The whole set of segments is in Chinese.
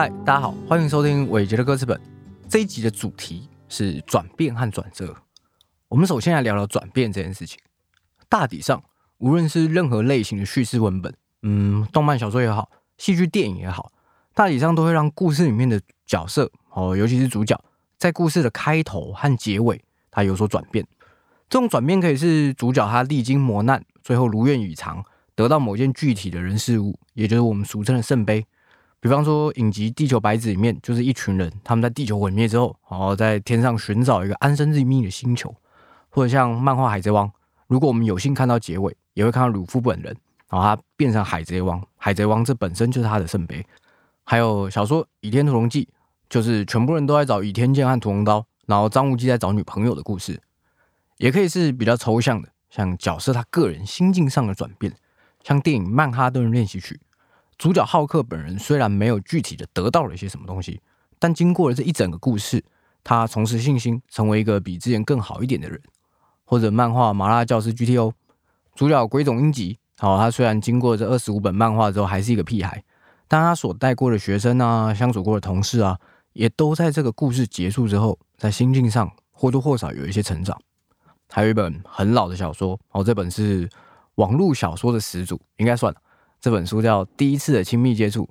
嗨，大家好，欢迎收听伟杰的歌词本。这一集的主题是转变和转折。我们首先来聊聊转变这件事情。大体上，无论是任何类型的叙事文本，嗯，动漫小说也好，戏剧电影也好，大体上都会让故事里面的角色哦，尤其是主角，在故事的开头和结尾，它有所转变。这种转变可以是主角他历经磨难，最后如愿以偿，得到某件具体的人事物，也就是我们俗称的圣杯。比方说，影集《地球白纸》里面，就是一群人，他们在地球毁灭之后，然后在天上寻找一个安身立命的星球，或者像漫画《海贼王》，如果我们有幸看到结尾，也会看到鲁夫本人，然后他变成海贼王，海贼王这本身就是他的圣杯。还有小说《倚天屠龙记》，就是全部人都在找倚天剑和屠龙刀，然后张无忌在找女朋友的故事。也可以是比较抽象的，像角色他个人心境上的转变，像电影《曼哈顿练习曲》。主角浩克本人虽然没有具体的得到了一些什么东西，但经过了这一整个故事，他重拾信心，成为一个比之前更好一点的人。或者漫画《麻辣教师 GTO》，主角鬼冢英吉，好，他虽然经过这二十五本漫画之后还是一个屁孩，但他所带过的学生啊，相处过的同事啊，也都在这个故事结束之后，在心境上或多或少有一些成长。还有一本很老的小说，哦，这本是网络小说的始祖，应该算了。这本书叫《第一次的亲密接触》，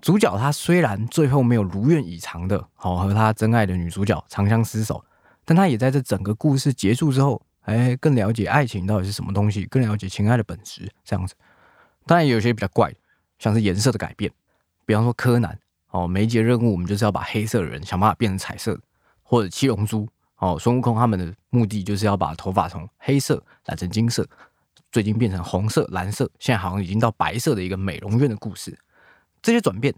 主角他虽然最后没有如愿以偿的，好和他真爱的女主角长相厮守，但他也在这整个故事结束之后，哎，更了解爱情到底是什么东西，更了解情爱的本质。这样子，当然有些比较怪，像是颜色的改变，比方说柯南，哦，每一节任务我们就是要把黑色的人想办法变成彩色的，或者七龙珠，哦，孙悟空他们的目的就是要把头发从黑色染成金色。最近变成红色、蓝色，现在好像已经到白色的一个美容院的故事。这些转变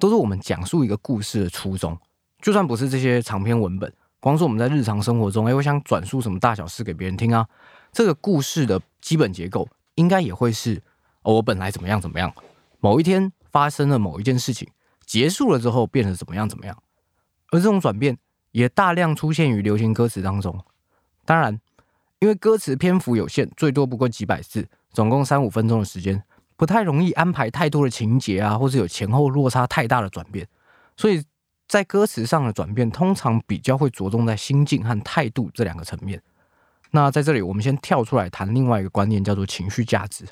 都是我们讲述一个故事的初衷。就算不是这些长篇文本，光是我们在日常生活中，哎，我想转述什么大小事给别人听啊，这个故事的基本结构应该也会是：我本来怎么样怎么样，某一天发生了某一件事情，结束了之后变成怎么样怎么样。而这种转变也大量出现于流行歌词当中。当然。因为歌词篇幅有限，最多不过几百字，总共三五分钟的时间，不太容易安排太多的情节啊，或是有前后落差太大的转变，所以在歌词上的转变，通常比较会着重在心境和态度这两个层面。那在这里，我们先跳出来谈另外一个观念，叫做情绪价值。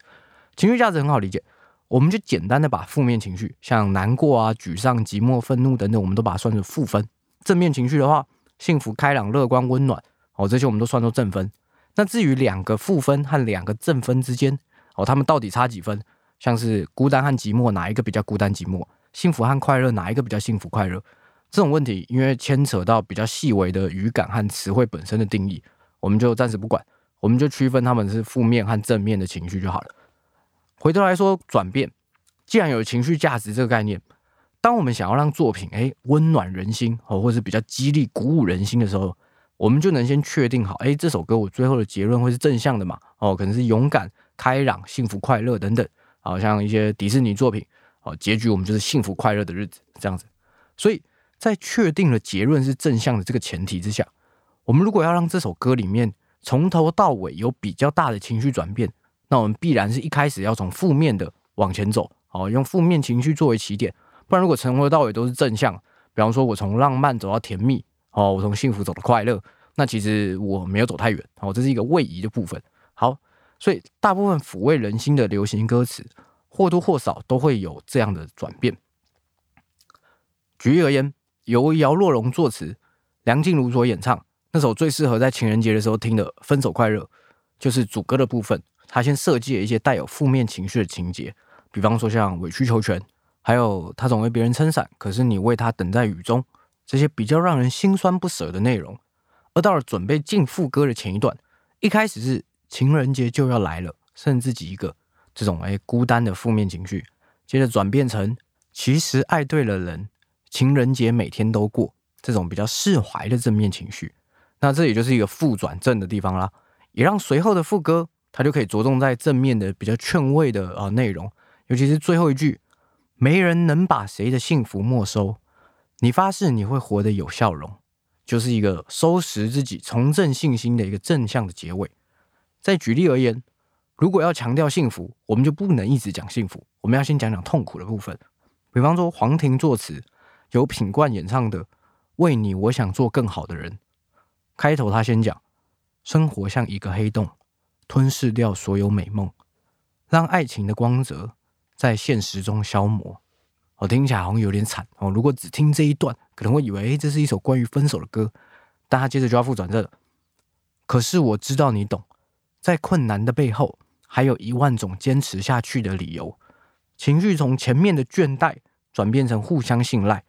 情绪价值很好理解，我们就简单的把负面情绪，像难过啊、沮丧、寂寞、愤怒等等，我们都把它算作负分。正面情绪的话，幸福、开朗、乐观、温暖，哦，这些我们都算作正分。那至于两个负分和两个正分之间，哦，他们到底差几分？像是孤单和寂寞，哪一个比较孤单寂寞？幸福和快乐，哪一个比较幸福快乐？这种问题，因为牵扯到比较细微的语感和词汇本身的定义，我们就暂时不管，我们就区分他们是负面和正面的情绪就好了。回头来说，转变，既然有情绪价值这个概念，当我们想要让作品诶温暖人心哦，或是比较激励鼓舞人心的时候。我们就能先确定好，哎，这首歌我最后的结论会是正向的嘛？哦，可能是勇敢、开朗、幸福、快乐等等。好像一些迪士尼作品，哦，结局我们就是幸福快乐的日子这样子。所以在确定了结论是正向的这个前提之下，我们如果要让这首歌里面从头到尾有比较大的情绪转变，那我们必然是一开始要从负面的往前走，哦，用负面情绪作为起点。不然如果从头到尾都是正向，比方说我从浪漫走到甜蜜。哦，我从幸福走到快乐，那其实我没有走太远。哦，这是一个位移的部分。好，所以大部分抚慰人心的流行歌词，或多或少都会有这样的转变。举例而言，由姚若龙作词，梁静茹所演唱那首最适合在情人节的时候听的《分手快乐》，就是主歌的部分。他先设计了一些带有负面情绪的情节，比方说像委曲求全，还有他总为别人撑伞，可是你为他等在雨中。这些比较让人心酸不舍的内容，而到了准备进副歌的前一段，一开始是情人节就要来了，剩自己一个这种哎孤单的负面情绪，接着转变成其实爱对了人，情人节每天都过这种比较释怀的正面情绪。那这也就是一个负转正的地方啦，也让随后的副歌它就可以着重在正面的比较劝慰的啊内容，尤其是最后一句，没人能把谁的幸福没收。你发誓你会活得有笑容，就是一个收拾自己、重振信心的一个正向的结尾。再举例而言，如果要强调幸福，我们就不能一直讲幸福，我们要先讲讲痛苦的部分。比方说黄庭作词，由品冠演唱的《为你我想做更好的人》，开头他先讲：生活像一个黑洞，吞噬掉所有美梦，让爱情的光泽在现实中消磨。我听起来好像有点惨哦。如果只听这一段，可能会以为这是一首关于分手的歌。但他接着就要复转这。可是我知道你懂，在困难的背后，还有一万种坚持下去的理由。情绪从前面的倦怠转变成互相信赖，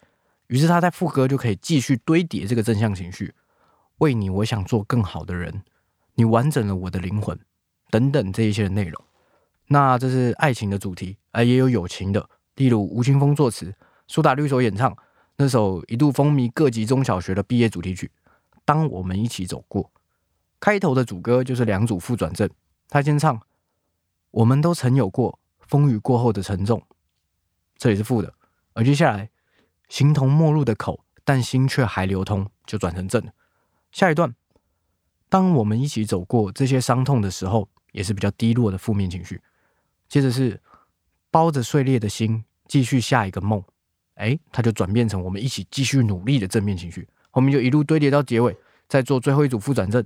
于是他在副歌就可以继续堆叠这个正向情绪。为你，我想做更好的人。你完整了我的灵魂，等等这一些的内容。那这是爱情的主题，而也有友情的。例如吴青峰作词，苏打绿所演唱那首一度风靡各级中小学的毕业主题曲《当我们一起走过》，开头的主歌就是两组副转正，他先唱“我们都曾有过风雨过后的沉重”，这里是副的，而接下来“形同陌路的口，但心却还流通”就转成正。下一段“当我们一起走过这些伤痛的时候”，也是比较低落的负面情绪。接着是包着碎裂的心。继续下一个梦，哎，它就转变成我们一起继续努力的正面情绪，后面就一路堆叠到结尾，再做最后一组负转正。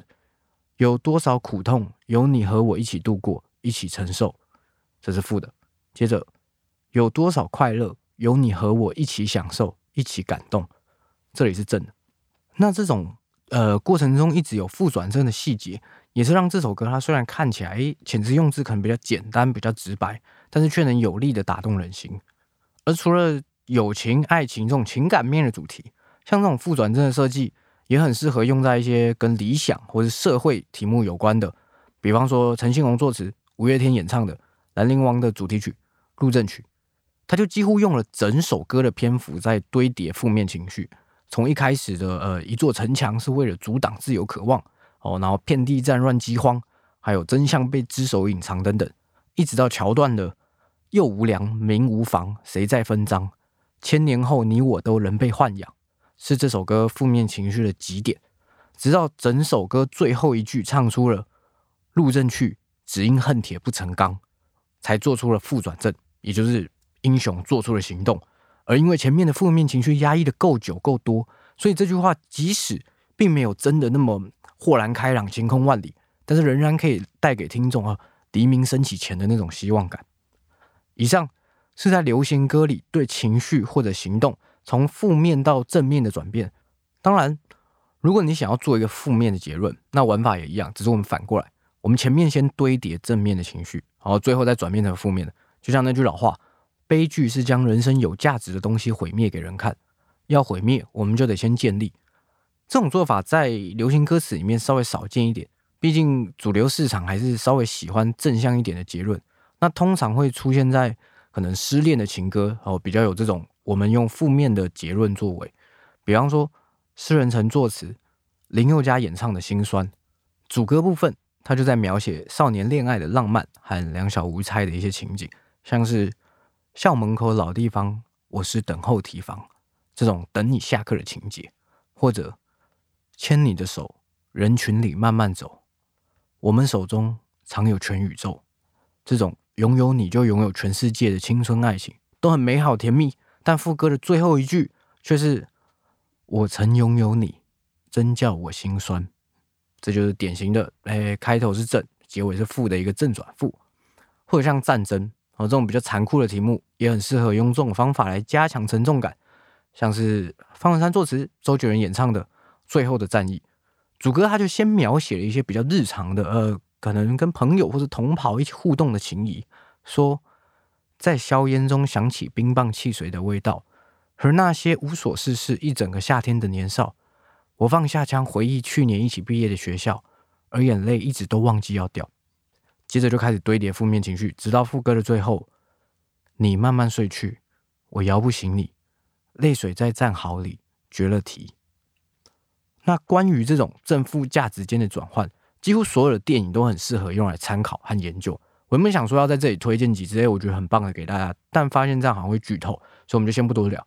有多少苦痛，有你和我一起度过，一起承受，这是负的。接着，有多少快乐，有你和我一起享受，一起感动，这里是正的。那这种呃过程中一直有负转正的细节，也是让这首歌它虽然看起来遣词用字可能比较简单、比较直白，但是却能有力的打动人心。而除了友情、爱情这种情感面的主题，像这种副转正的设计，也很适合用在一些跟理想或是社会题目有关的，比方说陈信宏作词、五月天演唱的《兰陵王》的主题曲《路政曲》，他就几乎用了整首歌的篇幅在堆叠负面情绪，从一开始的呃一座城墙是为了阻挡自由渴望哦，然后遍地战乱饥荒，还有真相被只手隐藏等等，一直到桥段的。又无粮，民无房，谁在分赃？千年后，你我都仍被豢养，是这首歌负面情绪的极点。直到整首歌最后一句唱出了“路正去，只因恨铁不成钢”，才做出了负转正，也就是英雄做出了行动。而因为前面的负面情绪压抑的够久够多，所以这句话即使并没有真的那么豁然开朗、晴空万里，但是仍然可以带给听众啊黎明升起前的那种希望感。以上是在流行歌里对情绪或者行动从负面到正面的转变。当然，如果你想要做一个负面的结论，那玩法也一样，只是我们反过来，我们前面先堆叠正面的情绪，然后最后再转变成负面的。就像那句老话：“悲剧是将人生有价值的东西毁灭给人看。”要毁灭，我们就得先建立。这种做法在流行歌词里面稍微少见一点，毕竟主流市场还是稍微喜欢正向一点的结论。那通常会出现在可能失恋的情歌哦，比较有这种我们用负面的结论作为，比方说诗人曾作词，林宥嘉演唱的心酸，主歌部分他就在描写少年恋爱的浪漫和两小无猜的一些情景，像是校门口老地方，我是等候提防这种等你下课的情节，或者牵你的手，人群里慢慢走，我们手中藏有全宇宙，这种。拥有你就拥有全世界的青春爱情都很美好甜蜜，但副歌的最后一句却是“我曾拥有你，真叫我心酸”。这就是典型的，哎，开头是正，结尾是负的一个正转负。或者像战争哦这种比较残酷的题目，也很适合用这种方法来加强沉重感。像是方文山作词、周杰伦演唱的《最后的战役》，主歌他就先描写了一些比较日常的，呃。可能跟朋友或者同袍一起互动的情谊，说在硝烟中想起冰棒汽水的味道，和那些无所事事一整个夏天的年少。我放下枪，回忆去年一起毕业的学校，而眼泪一直都忘记要掉。接着就开始堆叠负面情绪，直到副歌的最后，你慢慢睡去，我摇不醒你，泪水在战壕里绝了题。那关于这种正负价值间的转换。几乎所有的电影都很适合用来参考和研究。我原本想说要在这里推荐几支，我觉得很棒的给大家，但发现这样好像会剧透，所以我们就先不多聊。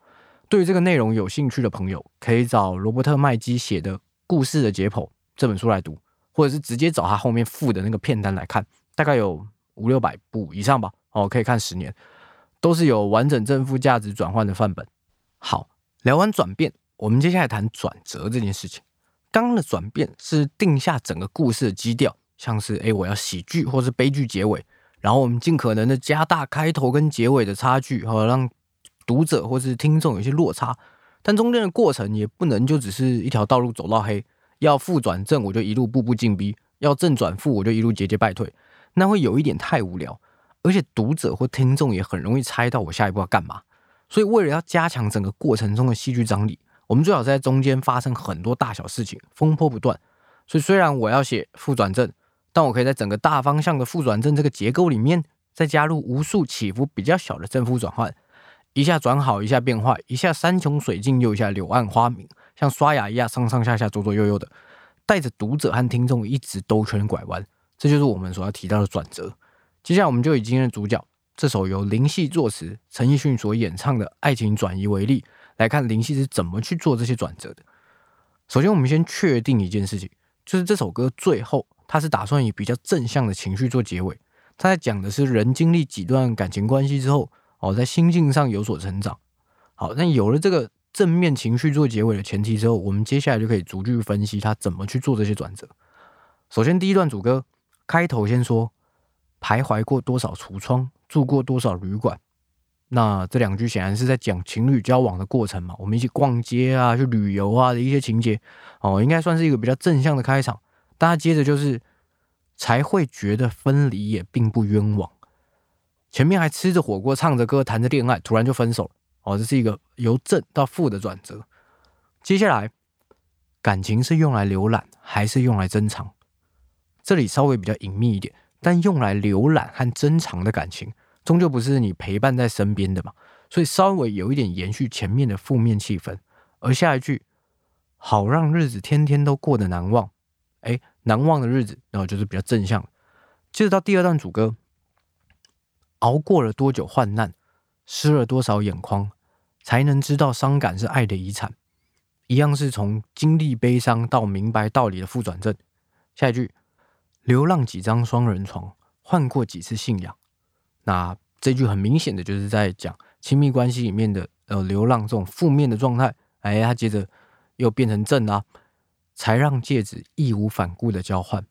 对于这个内容有兴趣的朋友，可以找罗伯特麦基写的《故事的解剖》这本书来读，或者是直接找他后面附的那个片单来看，大概有五六百部以上吧。哦，可以看十年。都是有完整正负价值转换的范本。好，聊完转变，我们接下来谈转折这件事情。刚刚的转变是定下整个故事的基调，像是诶我要喜剧或是悲剧结尾，然后我们尽可能的加大开头跟结尾的差距，好让读者或是听众有些落差。但中间的过程也不能就只是一条道路走到黑，要负转正我就一路步步进逼，要正转负我就一路节节败退，那会有一点太无聊，而且读者或听众也很容易猜到我下一步要干嘛。所以为了要加强整个过程中的戏剧张力。我们最好在中间发生很多大小事情，风波不断。所以虽然我要写负转正，但我可以在整个大方向的负转正这个结构里面，再加入无数起伏比较小的正负转换，一下转好，一下变坏，一下山穷水尽，又一下柳暗花明，像刷牙一样上上下下、左左右右的，带着读者和听众一直兜圈拐弯。这就是我们所要提到的转折。接下来，我们就以今天的主角这首由林夕作词、陈奕迅所演唱的《爱情转移》为例。来看林夕是怎么去做这些转折的。首先，我们先确定一件事情，就是这首歌最后他是打算以比较正向的情绪做结尾。他在讲的是人经历几段感情关系之后，哦，在心境上有所成长。好，那有了这个正面情绪做结尾的前提之后，我们接下来就可以逐句分析他怎么去做这些转折。首先，第一段主歌开头先说：徘徊过多少橱窗，住过多少旅馆。那这两句显然是在讲情侣交往的过程嘛，我们一起逛街啊，去旅游啊的一些情节哦，应该算是一个比较正向的开场。大家接着就是才会觉得分离也并不冤枉。前面还吃着火锅，唱着歌，谈着恋爱，突然就分手了哦，这是一个由正到负的转折。接下来，感情是用来浏览还是用来珍藏？这里稍微比较隐秘一点，但用来浏览和珍藏的感情。终究不是你陪伴在身边的嘛，所以稍微有一点延续前面的负面气氛。而下一句“好让日子天天都过得难忘”，哎，难忘的日子，然后就是比较正向。接着到第二段主歌，熬过了多久患难，湿了多少眼眶，才能知道伤感是爱的遗产。一样是从经历悲伤到明白道理的负转正。下一句，流浪几张双人床，换过几次信仰。那这句很明显的就是在讲亲密关系里面的呃流浪这种负面的状态，哎，他接着又变成正啊，才让戒指义无反顾的交换。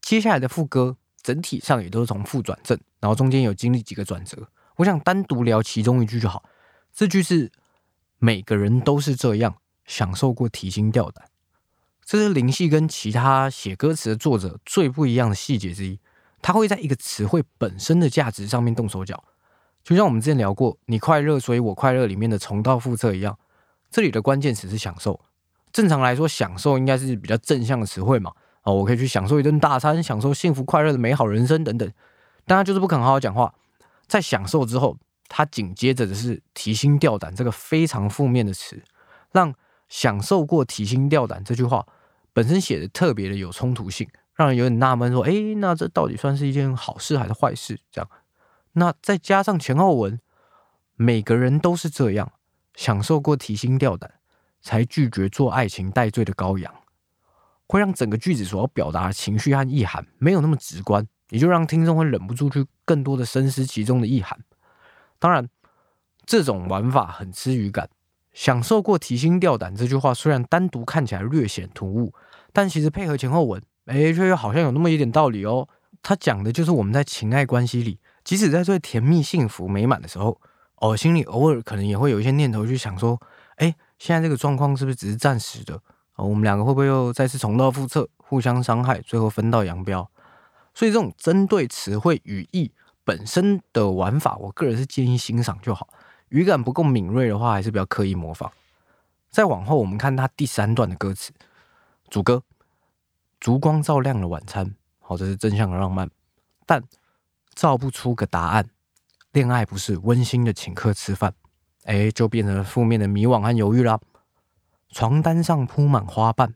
接下来的副歌整体上也都是从负转正，然后中间有经历几个转折。我想单独聊其中一句就好。这句是每个人都是这样享受过提心吊胆，这是林夕跟其他写歌词的作者最不一样的细节之一。他会在一个词汇本身的价值上面动手脚，就像我们之前聊过“你快乐，所以我快乐”里面的重蹈覆辙一样。这里的关键词是享受。正常来说，享受应该是比较正向的词汇嘛？哦，我可以去享受一顿大餐，享受幸福快乐的美好人生等等。但他就是不肯好好讲话，在享受之后，他紧接着的是提心吊胆这个非常负面的词，让享受过提心吊胆这句话本身写的特别的有冲突性。让人有点纳闷，说：“哎，那这到底算是一件好事还是坏事？”这样，那再加上前后文，每个人都是这样享受过提心吊胆，才拒绝做爱情戴罪的羔羊，会让整个句子所要表达的情绪和意涵没有那么直观，也就让听众会忍不住去更多的深思其中的意涵。当然，这种玩法很吃语感。享受过提心吊胆这句话虽然单独看起来略显突兀，但其实配合前后文。哎，却又好像有那么一点道理哦。他讲的就是我们在情爱关系里，即使在最甜蜜、幸福、美满的时候，哦，心里偶尔可能也会有一些念头去想说：哎，现在这个状况是不是只是暂时的？哦，我们两个会不会又再次重蹈覆辙，互相伤害，最后分道扬镳？所以，这种针对词汇语义本身的玩法，我个人是建议欣赏就好。语感不够敏锐的话，还是不要刻意模仿。再往后，我们看他第三段的歌词，主歌。烛光照亮了晚餐，好，这是正向的浪漫，但照不出个答案。恋爱不是温馨的请客吃饭，哎，就变成了负面的迷惘和犹豫啦。床单上铺满花瓣，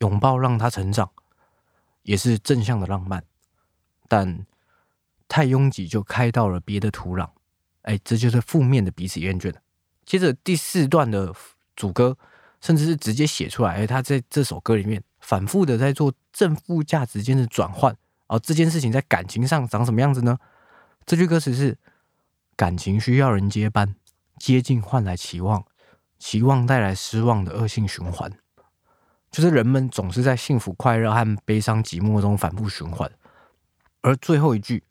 拥抱让他成长，也是正向的浪漫，但太拥挤就开到了别的土壤，哎，这就是负面的彼此厌倦。接着第四段的主歌，甚至是直接写出来，哎，他在这首歌里面。反复的在做正负价值间的转换，哦，这件事情在感情上长什么样子呢？这句歌词是：感情需要人接班，接近换来期望，期望带来失望的恶性循环。就是人们总是在幸福、快乐和悲伤、寂寞中反复循环，而最后一句，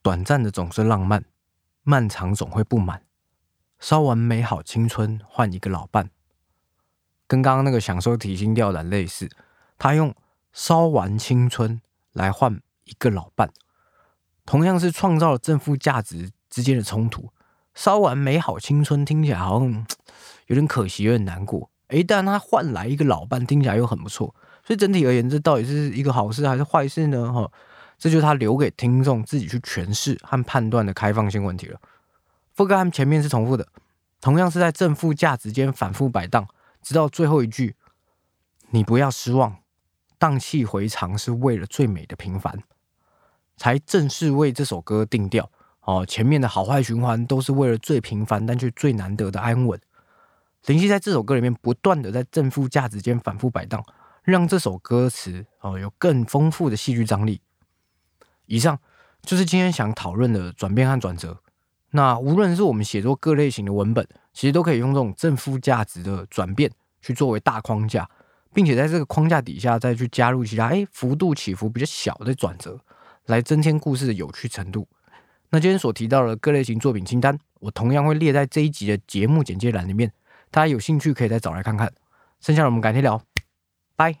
短暂的总是浪漫，漫长总会不满。烧完美好青春，换一个老伴，跟刚刚那个享受提心吊胆类似。他用烧完青春来换一个老伴，同样是创造了正负价值之间的冲突。烧完美好青春听起来好像有点可惜，有点难过。诶，但他换来一个老伴，听起来又很不错。所以整体而言，这到底是一个好事还是坏事呢？哈，这就是他留给听众自己去诠释和判断的开放性问题了。副歌和前面是重复的，同样是在正负价值间反复摆荡，直到最后一句：“你不要失望，荡气回肠是为了最美的平凡。”才正式为这首歌定调。哦，前面的好坏循环都是为了最平凡但却最难得的安稳。林夕在这首歌里面不断的在正负价值间反复摆荡，让这首歌词哦有更丰富的戏剧张力。以上就是今天想讨论的转变和转折。那无论是我们写作各类型的文本，其实都可以用这种正负价值的转变去作为大框架，并且在这个框架底下再去加入其他哎幅度起伏比较小的转折，来增添故事的有趣程度。那今天所提到的各类型作品清单，我同样会列在这一集的节目简介栏里面。大家有兴趣可以再找来看看，剩下的我们改天聊，拜。